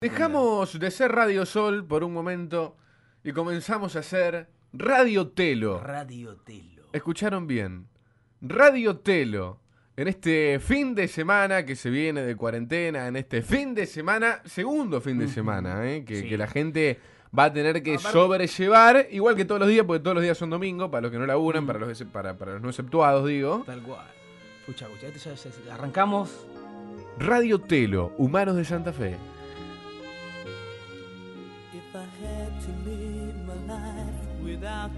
Dejamos de ser Radio Sol por un momento y comenzamos a ser Radio Telo. Radio Telo. Escucharon bien. Radio Telo. En este fin de semana que se viene de cuarentena, en este fin de semana, segundo fin de semana, ¿eh? que, Sí. que la gente va a tener que sobrellevar, igual que todos los días, porque todos los días son domingo, para los que no laburan, para, los, para, para los no exceptuados, digo. Tal cual. Escucha, escucha, arrancamos. Radio Telo, Humanos de Santa Fe. If I had to live my life without.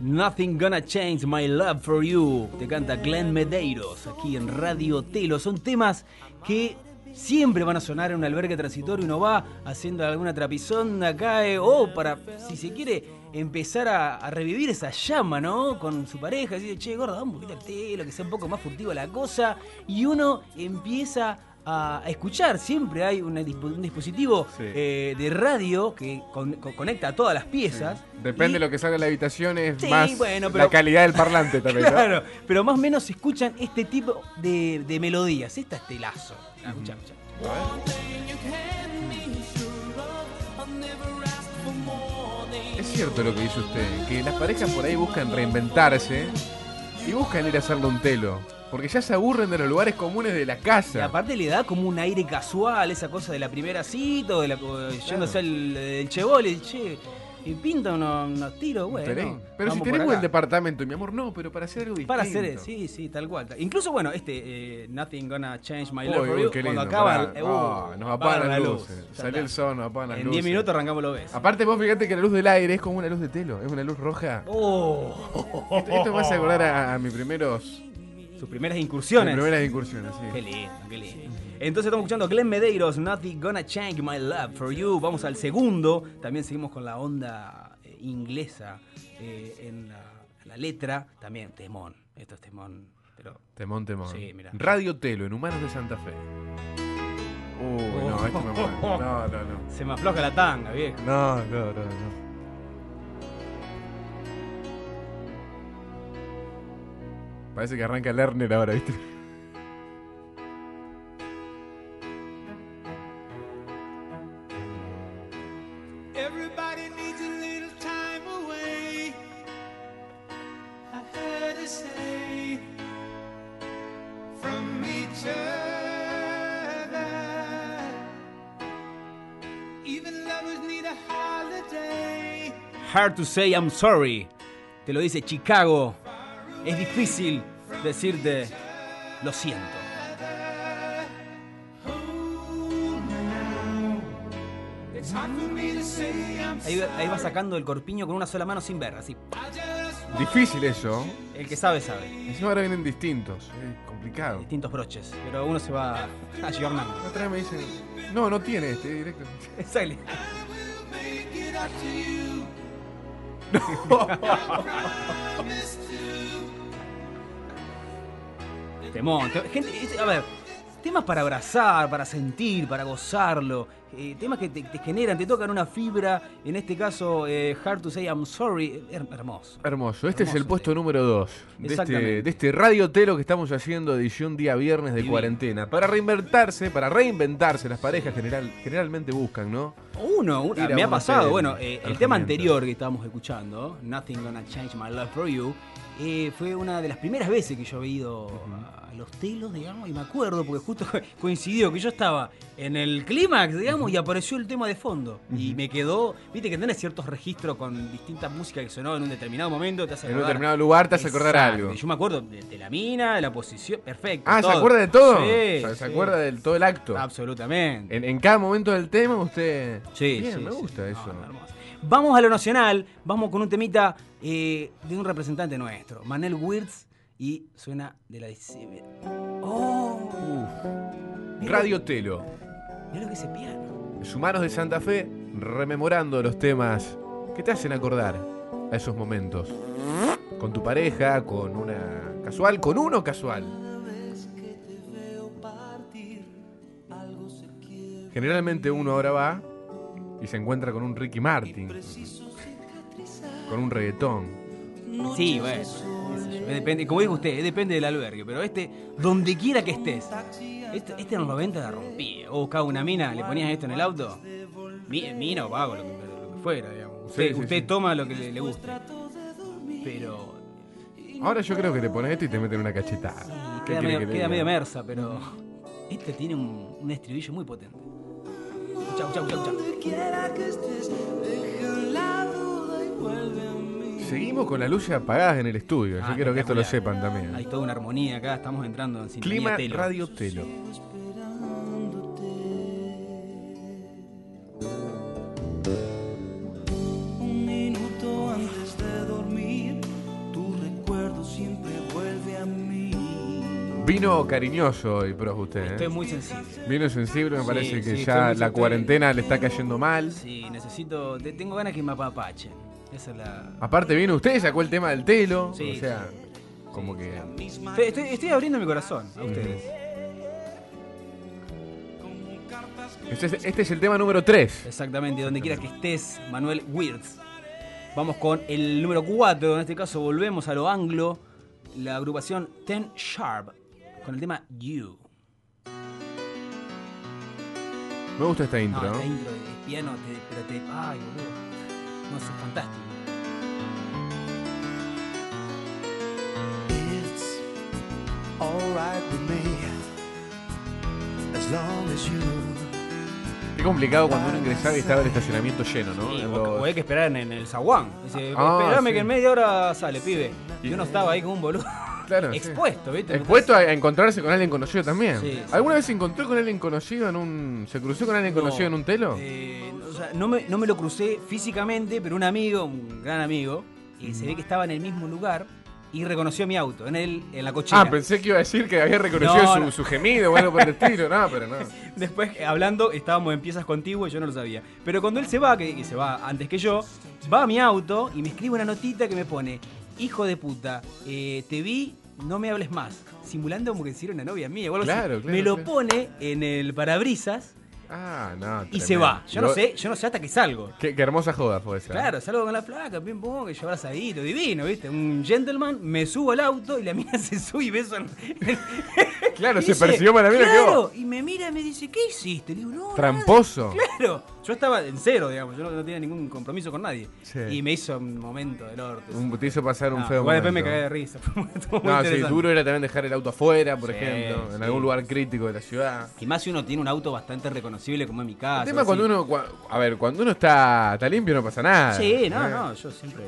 Nothing Gonna Change My Love for You. Te canta Glenn Medeiros aquí en Radio Telo. Son temas que siempre van a sonar en un albergue transitorio. Uno va haciendo alguna trapizón acá eh, o para, si se quiere, empezar a, a revivir esa llama, ¿no? Con su pareja. Así de, che, gorda, vamos un poquito al telo, que sea un poco más furtiva la cosa. Y uno empieza a, a escuchar. Siempre hay una un dispositivo Sí. eh, de radio que con- con- conecta a todas las piezas. Depende Y- de lo que salga en la habitación, es Sí, más bueno, la calidad del parlante también. ¿no? Claro, pero más o menos se escuchan este tipo de, de melodías. Esta es telazo. One thing you Es cierto lo que dice usted, que las parejas por ahí buscan reinventarse y buscan ir a hacerle un telo, porque ya se aburren de los lugares comunes de la Y casa. aparte le da como un aire casual, esa cosa de la primera cita, o de la, o yéndose al chebol y che, y pinta unos, unos tiros, bueno. Tenés- Pero si tenemos el departamento, mi amor, no, pero para hacer algo distinto. Para hacer, sí, sí, tal cual. Incluso, bueno, este, eh, Nothing Gonna Change My Love for uy, You, qué cuando acaba, uh, Ah, nos apagan las luces. Ya Salió está. el sol, nos apagan las En luces. 10 minutos arrancamos lo ves. Aparte vos fíjate que la luz del aire es como una luz de telo, es una luz roja. Oh, Esto, esto me hace acordar a, a mis primeros sus primeras incursiones. primeras incursiones, Qué sí. lindo, qué lindo. Entonces estamos escuchando Glenn Medeiros, Nothing Gonna Change My Love for You. Vamos al segundo. También seguimos con la onda eh, inglesa eh, en la, la letra. También temón. Esto es temón. Pero Temón, temón. Sí, mira. Radio Telo, en Humanos de Santa Fe. Uy, no, esto me muere. No, no, no. se me afloja la tanga, viejo. No, no, no, no. Parece que arranca Lerner ahora, ¿viste? Hard to say I'm sorry. Te lo dice Chicago. Es difícil decirte lo siento. It's hard for me to say I'm Ahí, ahí va sacando el corpiño con una sola mano sin ver, así. Difícil eso. El que sabe, sabe. Encima ahora vienen distintos. Es complicado. Distintos broches. Pero uno se va ayornando. Otra vez me dicen, no, no tiene este, directo. Exacto. you. Temón. te- gente, es- a ver, temas para abrazar, para sentir, para gozarlo. eh, temas que te, te generan, te tocan una fibra. En este caso, eh, Hard to Say I'm Sorry. her- hermoso. Hermoso. Este es el puesto número 2 de este, de este Radio Telo que estamos haciendo edición día viernes de Divino. cuarentena. Para reinventarse, para reinventarse, las parejas general, generalmente buscan, ¿no? Uno, me ha pasado. Bueno, eh, el tema anterior que estábamos escuchando, Nothing Gonna Change My Love for You, eh, fue una de las primeras veces que yo había ido a los telos, digamos, y me acuerdo porque justo coincidió que yo estaba en el clímax, digamos, y apareció el tema de fondo. Y me quedó, viste que tenés ciertos registros con distintas músicas que sonó en un determinado momento, te hace En un determinado lugar te hace acordar Exacto, algo. Yo me acuerdo de, de la mina, de la posición, perfecto. Ah, ¿se acuerda de todo? Sí, O sea, ¿Se acuerda de todo el acto? Absolutamente. En, en cada momento del tema usted... Sí, Bien, sí, me sí. gusta No, eso. no. Vamos a lo nacional, vamos con un temita eh, de un representante nuestro, Manel Wirtz, y suena de la... ¡Oh! Mirá- Radio Telo. Mirá lo que es ese piano. Humanos de Santa Fe, rememorando los temas que te hacen acordar a esos momentos. Con tu pareja, con una casual, con uno casual. Generalmente uno ahora va y se encuentra con un Ricky Martin, con un reggaetón. Sí, bueno. Depende, como dijo usted, depende del albergue. Pero este, donde quiera que estés. Este, este en los 90 la rompía. O buscaba una mina, le ponías esto en el auto. Mi- Mina o pago, lo que, lo que fuera, digamos. Usted, Sí, sí, usted sí. toma lo que le, le guste. Pero. Ahora yo creo que le pones esto y te meten una cachetada. ¿Qué Queda, medio, que queda medio mersa, pero. Este tiene un, un estribillo muy potente. Chau, chau, chau, chau. La. Seguimos con las luces apagadas en el estudio. Yo Ah, quiero que esto lo sepan también. Hay toda una armonía acá, estamos entrando en sintonía Clima telo. Radio Telo. Vino cariñoso hoy, pro usted. Estoy ¿eh? muy sensible. Vino sensible, me Sí, parece que sí, estoy ya muy la sensible. cuarentena le está cayendo mal. Sí, necesito. te- Tengo ganas que me apapachen. Esa es la. Aparte vino usted, sacó el tema del telo. Sí, o sea, como que... Estoy, estoy- estoy abriendo mi corazón a ustedes. Este es, este es el tema número 3. Exactamente, donde quiera que estés, Manuel Wirtz. Vamos con el número 4, en este caso volvemos a lo anglo, la agrupación Ten Sharp, con el tema You. Me gusta esta No, intro. esta ¿no? intro de piano, te, pero te. Ay, boludo. No sé, fantástico. It's alright with me as long as you. Qué complicado cuando uno ingresaba y estaba el estacionamiento lleno, ¿no? Sí, o, hay que esperar en, en el zaguán. Dice, Ah, esperame sí. que en media hora sale, pibe. Y uno estaba ahí como un boludo. Claro, sí. Expuesto, ¿viste? Expuesto a encontrarse con alguien conocido también. Sí, sí. ¿Alguna vez se encontró con alguien conocido en un. ¿Se cruzó con alguien No. conocido en un telo? Eh, o sea, no me, no me lo crucé físicamente, pero un amigo, un gran amigo, y se ve que estaba en el mismo lugar y reconoció mi auto, en el, en la cochera. Ah, pensé que iba a decir que había reconocido No, su, no. su gemido o algo por el estilo. No, pero no. Después, eh, hablando, estábamos en piezas contiguas y yo no lo sabía. Pero cuando él se va, que, que se va antes que yo, va a mi auto y me escribe una notita que me pone, hijo de puta, eh, te vi, no me hables más. Simulando como que si era una novia mía. Claro, claro, Me lo claro. pone en el parabrisas Ah, no. y se va. Yo no Lo- sé, yo no sé hasta que salgo. Qué, qué hermosa joda fue esa. Claro, salgo con la flaca, bien pongo, que yo abrazadito, divino, ¿viste? Un gentleman, me subo al auto y la mina se sube y beso en... Claro, se dice, persiguió para ¿qué Claro, vos? y me mira y me dice, ¿qué hiciste? Le digo, no, nada". Tramposo. Claro, yo estaba en cero, digamos, yo no, no tenía ningún compromiso con nadie. Sí. Y me hizo un momento del orto. Un, te hizo pasar un No, feo igual después me momento. cagué de risa. Muy No, sí, duro era también dejar el auto afuera, por Sí, ejemplo, en algún lugar crítico de la ciudad. Y más si uno tiene un auto bastante reconocible como en mi casa. El tema cuando uno, cua- a ver, cuando uno está, está limpio no pasa nada. Sí, no, ¿eh? no, yo siempre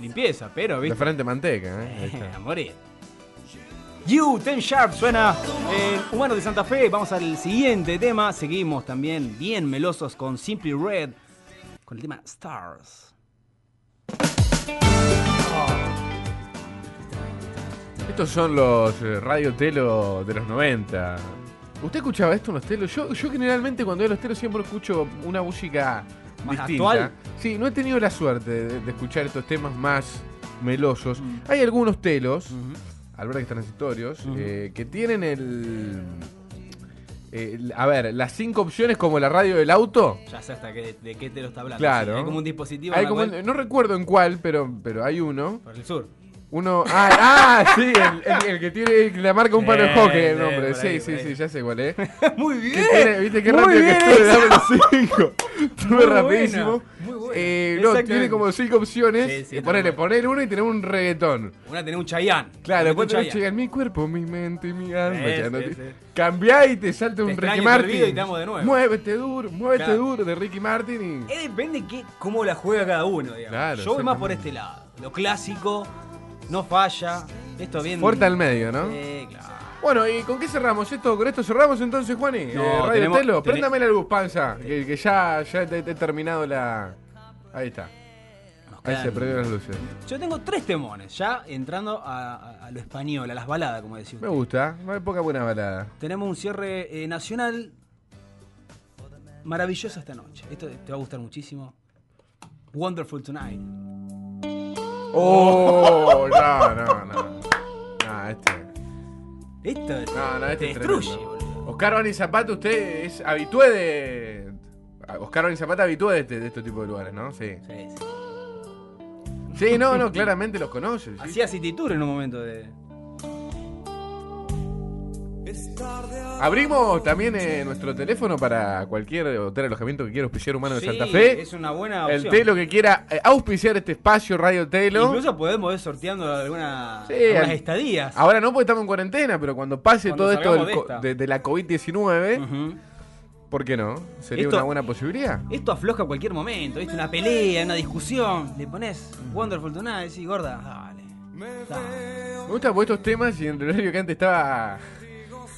limpieza, pero, De ¿viste? frente manteca, ¿eh? Ahí está. A morir. You, Ten Sharp, suena en Humanos de Santa Fe. Vamos al siguiente tema. Seguimos también bien melosos con Simply Red, con el tema Stars. Estos son los eh, Radio Telo de los 90. ¿Usted escuchaba esto en los telos? Yo, yo generalmente cuando veo los telos siempre escucho una música ¿Más distinta. actual? Sí, no he tenido la suerte de, de escuchar estos temas más melosos. Mm. Hay algunos telos, albergues transitorios, Ujú. eh, que tienen el... el- a ver, las cinco opciones como la radio del auto. Ya sé hasta que, de qué te lo está hablando. Claro. Sí, hay como un dispositivo Hay en la como- cual- no recuerdo en cuál, pero, pero hay uno. por el sur. Uno. Ah, ah, sí, el, el- el que tiene la marca un palo de Sí, hockey el sí, nombre. Sí, ahí, sí, sí, ya sé cuál es. Muy bien. tiene- ¿Viste qué rápido que estuve? los cinco. Estuve rapidísimo. muy buena. Eh, no, tiene como cinco opciones. Sí, Eh, ponele, ponele uno y tenemos un reggaetón. Una tenés un Chayanne. Claro, después un tenés Chayanne. mi cuerpo, mi mente y mi alma. Sí, ya no sí, te- sí. Cambiá y te salta un Te Ricky Martin. y te amo de nuevo. Muévete duro, muévete Claro. duro de Ricky Martin y. Eh, depende que, cómo la juega cada uno, digamos. Claro, Yo voy más por este lado. Lo clásico, no falla. Esto bien. Fuerte al medio, ¿no? Sí, claro. Bueno, ¿y con qué cerramos esto? ¿Con esto cerramos entonces, Juani? No, Eh, Radio tenemos- Telo, préndame la luz, panza, que, que ya, ya te- te he terminado la... Ahí está, Nos ahí quedan- se prendieron las luces. Yo tengo tres temones, ya entrando a, a- a lo español, a las baladas, como decía Me gusta, me poca buena balada. Tenemos un cierre eh, nacional maravilloso esta noche. Esto te va a gustar muchísimo. Wonderful Tonight. Oh, no, no, no. No, este... Esto No, no, este te es destruye, boludo. Oscar Bani Zapata, usted es habitué de... Oscar Bani Zapata habitué de este, de este tipo de lugares, ¿no? Sí. Sí, sí. Sí, no, no, claramente los conoces. sí. Hacía City Tour en un momento de. Abrimos también eh, nuestro teléfono para cualquier hotel alojamiento que quiera auspiciar humano de Sí, Santa Fe. Es una buena El opción. Telo que quiera eh, auspiciar este espacio Radio Telo. Incluso podemos ir sorteando alguna, Sí, algunas al- estadías. Ahora no porque estamos en cuarentena, pero cuando pase Cuando todo esto salgamos del de co- esta. de, de la COVID-19, Ujú. ¿por qué no? Sería Esto- una buena posibilidad. Esto afloja a cualquier momento, ¿viste? Una pelea, una discusión. Le pones Wonderful Tonight y decís, gorda, dale. dale. Me gusta por estos temas y en el horario que antes estaba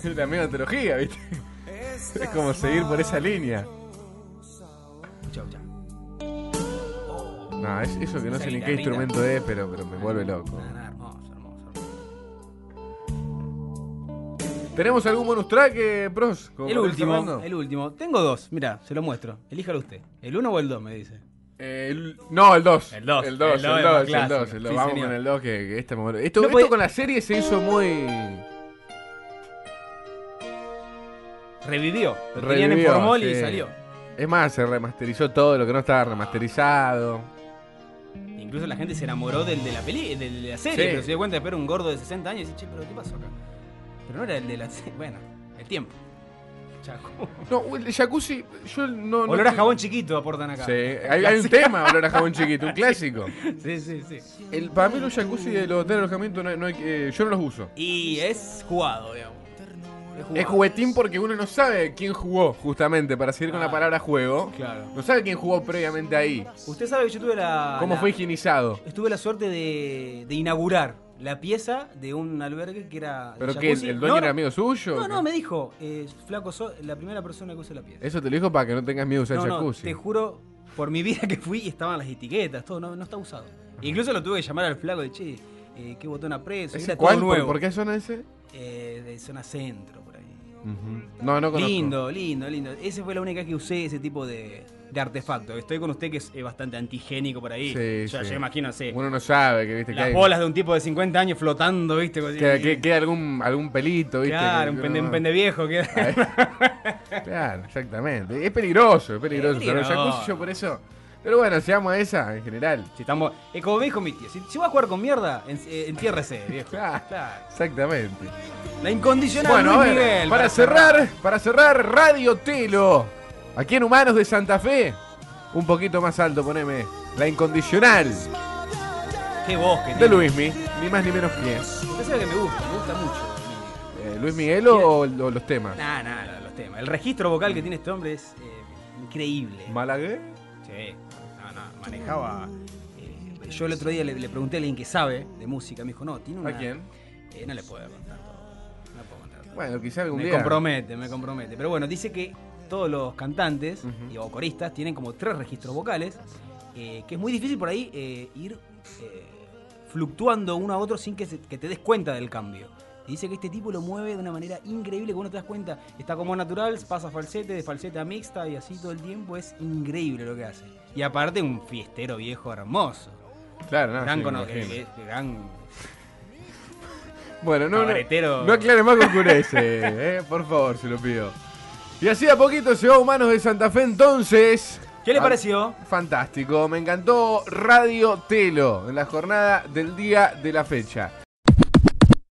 la medio antología, ¿viste? Es como seguir por esa línea. Chau, chau. No, es eso que no sé ni qué instrumento es, pero, pero me vuelve loco. Hermoso, hermoso. ¿Tenemos algún bonus track, eh, pros? Como El para ir último, cerrando? el último. Tengo dos, mira, se lo muestro. Elíjalo usted. ¿El uno o el dos, me dice? El- no, el 2. El dos, El 2, el dos el es 2, más el clásico. 2. el dos. Sí, Vamos señor. con el 2 que, que este momento. Esto, No esto puede- con la serie se hizo muy. Revivió. Lo tenían en Revivió, formol y salió. Es más, se remasterizó todo lo que no estaba remasterizado. Incluso la gente se enamoró del de la peli, del de la serie, Sí. pero se dio cuenta de era un gordo de 60 años y dice, che, pero ¿qué pasó acá? Pero no era el de la serie. Bueno, el tiempo. Chaco. No, el jacuzzi, yo no. no Olor a jabón chiquito aportan acá. Sí, hay, hay un tema, olor a jabón chiquito, un clásico. Sí, sí, sí. El, para mí los jacuzzi de los hoteles de alojamiento no, hay- no hay que- yo no los uso. Y es jugado, digamos. Jugado. Es juguetín porque uno no sabe quién jugó, justamente, para seguir con la Ah. palabra juego. Claro. No sabe quién jugó previamente ahí. Usted sabe que yo tuve la. Cómo la- fue higienizado. Estuve la suerte de, de inaugurar la pieza de un albergue que era. ¿Pero qué? ¿El dueño No, era no. amigo suyo? No, no, me dijo, eh, flaco, sos la primera persona que usa la pieza. Eso te lo dijo para que no tengas miedo de usar No, el no, jacuzzi. te juro, por mi vida que fui, estaban las etiquetas, todo, no, no está usado. Incluso lo tuve que llamar al flaco de che, eh, qué botón apreso, ¿Ese era cuál? todo ¿Por, nuevo. por qué zona ese? Eh, de zona centro, por ahí. No, no conozco. Lindo, lindo, lindo. Esa fue la única vez que usé ese tipo de, de artefacto. Estoy con usted que es, bastante antigénico por ahí. Sí, yo, sí. yo imagino, sé, Uno no sabe que viste que las hay. bolas de un tipo de 50 años flotando, ¿viste? Que, que- queda algún, algún pelito, ¿viste? claro, Que- un pende, no- un pende viejo. Que... Claro, exactamente. Es peligroso, es peligroso. Es Pero el peligroso. jacuzzi yo por eso. Pero bueno, seamos a esa en general. Si estamos, es como me dijo mi tía, si, si vas a jugar con mierda, en, eh, entiérrese, viejo. Claro. Claro. Exactamente. La incondicional Bueno, a ver, Miguel. para cerrar, para cerrar, Radio Telo. Aquí en Humanos de Santa Fe. Un poquito más alto, poneme. La incondicional Qué voz que de tiene. Luismi. Ni más ni menos que. Sabe que me gusta, me gusta mucho. Eh, ¿Luis Miguel o, o los temas? Nah, nah, los, los temas. El registro vocal que tiene este hombre es eh, increíble. ¿Malagué? Sí, no, no, manejaba. eh, yo el otro día le, le pregunté a alguien que sabe de música, me dijo, no, tiene una. ¿A quién? Eh, no le puedo contar todo. No puedo contar todo. Bueno, quizá algún me día. compromete, me compromete. Pero bueno, dice que todos los cantantes y, o coristas tienen como tres registros vocales, eh, que es muy difícil por ahí ir fluctuando uno a otro sin que, se- que te des cuenta del cambio. Y dice que este tipo lo mueve de una manera increíble, que uno te das cuenta, está como natural, pasa falsete, de falsete a mixta y así todo el tiempo, es increíble lo que hace. Y aparte un fiestero viejo hermoso. Claro, no. gran, sí, cono- eh, eh, gran Bueno, no, no, no aclare más que oscurece, eh, por favor, se lo pido. Y así a poquito se va Humanos de Santa Fe entonces. ¿Qué le Ah, pareció? Fantástico, me encantó Radio Telo en la jornada del día de la fecha.